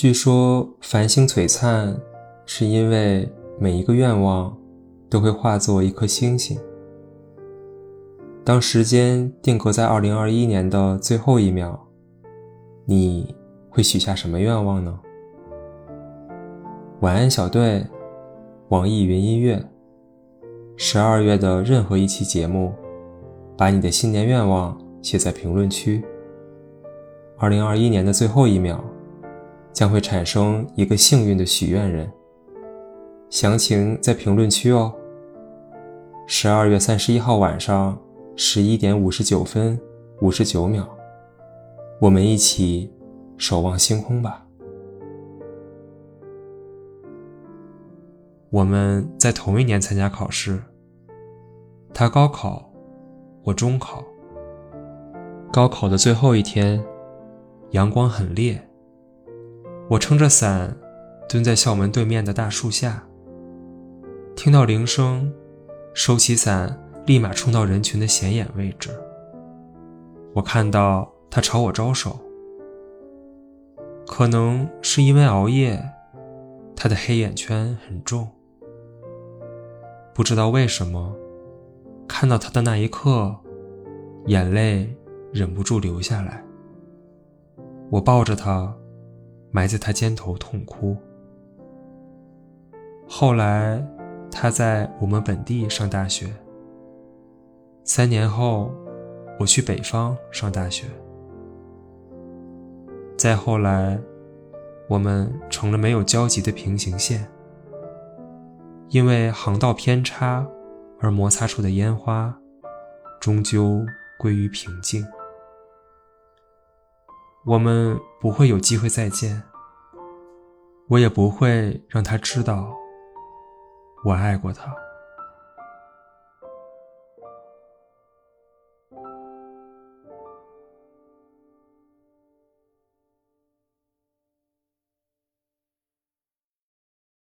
据说繁星璀璨，是因为每一个愿望都会化作一颗星星。当时间定格在二零二一年的最后一秒，你会许下什么愿望呢？晚安，小队。网易云音乐。十二月的任何一期节目，把你的新年愿望写在评论区。二零二一年的最后一秒，将会产生一个幸运的许愿人。详情在评论区哦。十二月三十一号晚上十一点五十九分五十九秒，我们一起守望星空吧。我们在同一年参加考试。他高考，我中考。高考的最后一天，阳光很烈。我撑着伞，蹲在校门对面的大树下。听到铃声，收起伞，立马冲到人群的显眼位置。我看到他朝我招手。可能是因为熬夜，他的黑眼圈很重。不知道为什么，看到他的那一刻，眼泪忍不住流下来。我抱着他，埋在他肩头痛哭。后来，他在我们本地上大学。三年后，我去北方上大学。再后来，我们成了没有交集的平行线。因为航道偏差而摩擦出的烟花，终究归于平静。我们不会有机会再见。我也不会让他知道我爱过他。